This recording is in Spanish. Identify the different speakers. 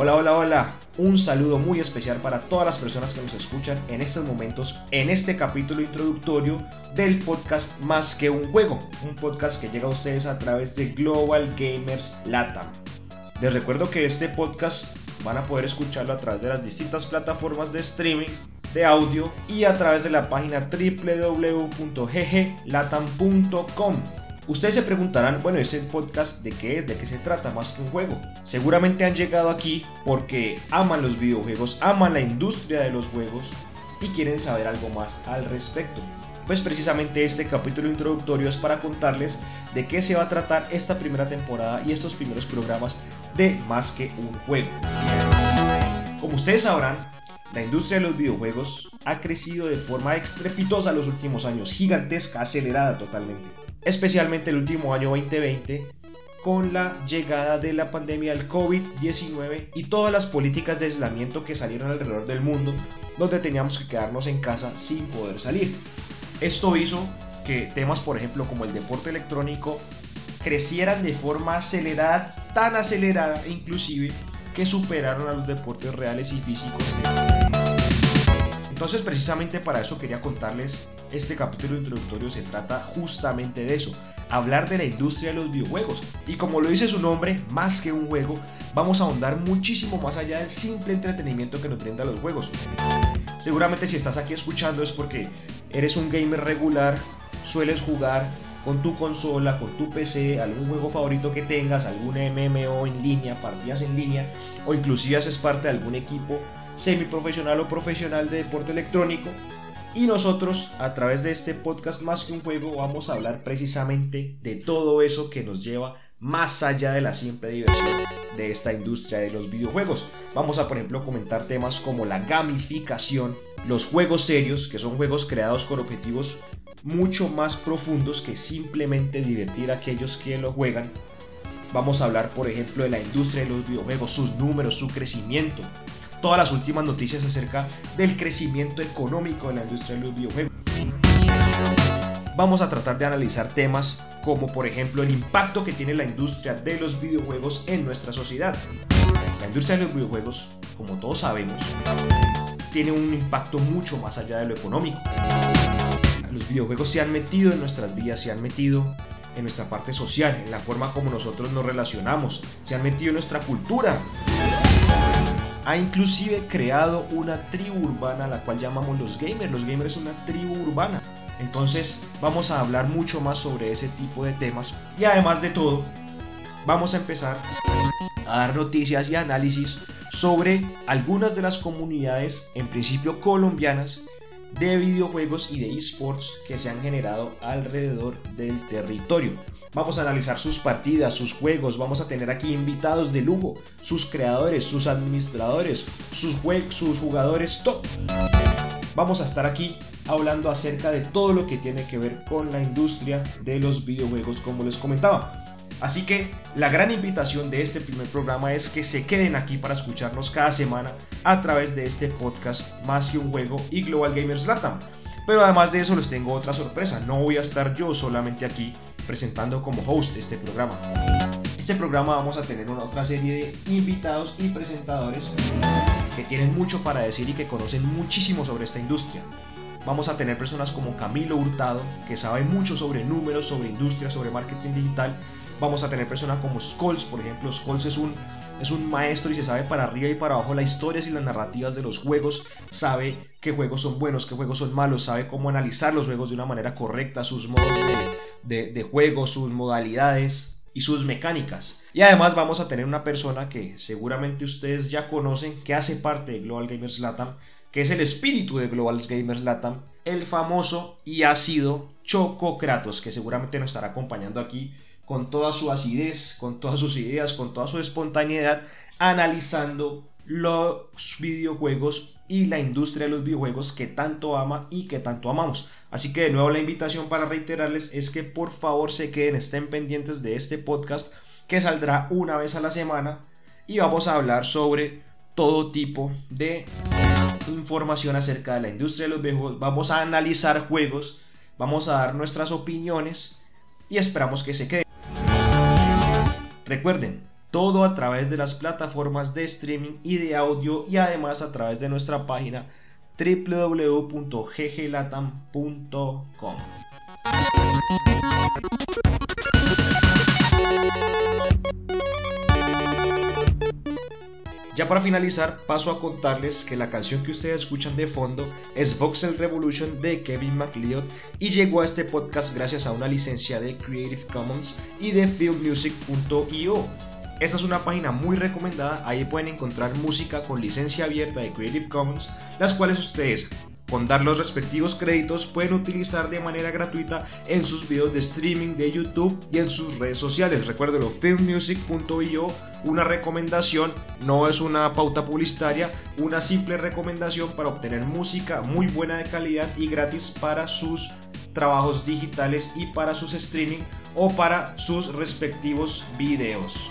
Speaker 1: Hola, un saludo muy especial para todas las personas que nos escuchan en estos momentos, en este capítulo introductorio del podcast Más que un juego, un podcast que llega a ustedes a través de Global Gamers Latam. Les recuerdo que este podcast van a poder escucharlo a través de las distintas plataformas de streaming de audio y a través de la página www.gglatam.com. Ustedes se preguntarán, bueno, ese podcast de qué es, de qué se trata más que un juego. Seguramente han llegado aquí porque aman los videojuegos, aman la industria de los juegos y quieren saber algo más al respecto. Pues precisamente este capítulo introductorio es para contarles de qué se va a tratar esta primera temporada y estos primeros programas de Más que un juego. Como ustedes sabrán, la industria de los videojuegos ha crecido de forma estrepitosa los últimos años, gigantesca, acelerada totalmente especialmente el último año 2020, con la llegada de la pandemia del COVID-19 y todas las políticas de aislamiento que salieron alrededor del mundo, donde teníamos que quedarnos en casa sin poder salir. Esto hizo que temas, por ejemplo, como el deporte electrónico, crecieran de forma acelerada, tan acelerada inclusive, que superaron a los deportes reales y físicos. Entonces precisamente para eso quería contarles este capítulo introductorio se trata justamente de eso, hablar de la industria de los videojuegos. Y como lo dice su nombre, más que un juego, vamos a ahondar muchísimo más allá del simple entretenimiento que nos brinda los juegos. Seguramente si estás aquí escuchando es porque eres un gamer regular, sueles jugar con tu consola, con tu PC, algún juego favorito que tengas, algún MMO en línea, partidas en línea, o inclusive haces parte de algún equipo semiprofesional o profesional de deporte electrónico. Y nosotros, a través de este podcast más que un juego, vamos a hablar precisamente de todo eso que nos lleva más allá de la simple diversión de esta industria de los videojuegos. Vamos a, por ejemplo, comentar temas como la gamificación, los juegos serios, que son juegos creados con objetivos mucho más profundos que simplemente divertir a aquellos que lo juegan. Vamos a hablar, por ejemplo, de la industria de los videojuegos, sus números, su crecimiento, todas las últimas noticias acerca del crecimiento económico de la industria de los videojuegos. Vamos a tratar de analizar temas como por ejemplo el impacto que tiene la industria de los videojuegos en nuestra sociedad. La industria de los videojuegos, como todos sabemos, tiene un impacto mucho más allá de lo económico. Los videojuegos se han metido en nuestras vidas, se han metido en nuestra parte social, en la forma como nosotros nos relacionamos, se han metido en nuestra cultura ha inclusive creado una tribu urbana la cual llamamos los gamers. Los gamers es una tribu urbana. Entonces vamos a hablar mucho más sobre ese tipo de temas. Y además de todo, vamos a empezar a dar noticias y análisis sobre algunas de las comunidades, en principio colombianas, de videojuegos y de esports que se han generado alrededor del territorio. Vamos a analizar sus partidas, sus juegos, vamos a tener aquí invitados de lujo, sus creadores, sus administradores, sus, sus jugadores top. Vamos a estar aquí hablando acerca de todo lo que tiene que ver con la industria de los videojuegos como les comentaba. Así que la gran invitación de este primer programa es que se queden aquí para escucharnos cada semana a través de este podcast Más que un juego y Global Gamers Latam. Pero además de eso les tengo otra sorpresa, no voy a estar yo solamente aquí presentando como host este programa. Este programa vamos a tener una otra serie de invitados y presentadores que tienen mucho para decir y que conocen muchísimo sobre esta industria. Vamos a tener personas como Camilo Hurtado, que sabe mucho sobre números, sobre industria, sobre marketing digital, Vamos a tener personas como Skulls, por ejemplo. Skulls es un, es un maestro y se sabe para arriba y para abajo las historias y las narrativas de los juegos. Sabe qué juegos son buenos, qué juegos son malos. Sabe cómo analizar los juegos de una manera correcta, sus modos de, de, juego, sus modalidades y sus mecánicas. Y además vamos a tener una persona que seguramente ustedes ya conocen, que hace parte de Global Gamers Latam, que es el espíritu de Global Gamers Latam, el famoso y ácido Choco Kratos, que seguramente nos estará acompañando aquí con toda su acidez, con todas sus ideas, con toda su espontaneidad, analizando los videojuegos y la industria de los videojuegos que tanto ama y que tanto amamos. Así que de nuevo la invitación para reiterarles es que por favor se queden, estén pendientes de este podcast que saldrá una vez a la semana y vamos a hablar sobre todo tipo de información acerca de la industria de los videojuegos. Vamos a analizar juegos, vamos a dar nuestras opiniones y esperamos que se queden. Recuerden, todo a través de las plataformas de streaming y de audio y además a través de nuestra página www.gglatam.com. Ya para finalizar, paso a contarles que la canción que ustedes escuchan de fondo es Voxel Revolution de Kevin MacLeod y llegó a este podcast gracias a una licencia de Creative Commons y de filmmusic.io. Esta es una página muy recomendada, ahí pueden encontrar música con licencia abierta de Creative Commons, las cuales ustedes con dar los respectivos créditos pueden utilizar de manera gratuita en sus videos de streaming de YouTube y en sus redes sociales. Recuerden filmmusic.io, una recomendación, no es una pauta publicitaria, una simple recomendación para obtener música muy buena de calidad y gratis para sus trabajos digitales y para sus streaming o para sus respectivos videos.